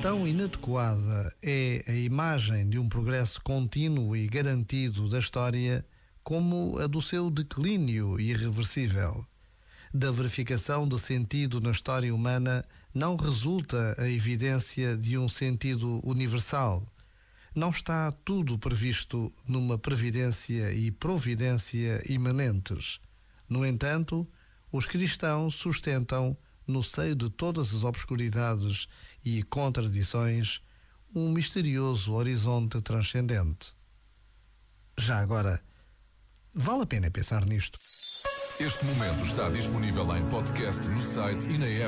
Tão inadequada é a imagem de um progresso contínuo e garantido da história como a do seu declínio irreversível. Da verificação de sentido na história humana não resulta a evidência de um sentido universal. Não está tudo previsto numa previdência e providência imanentes. No entanto, os cristãos sustentam no seio de todas as obscuridades e contradições, um misterioso horizonte transcendente. Já agora, vale a pena pensar nisto. Este momento está disponível em podcast no site e na app.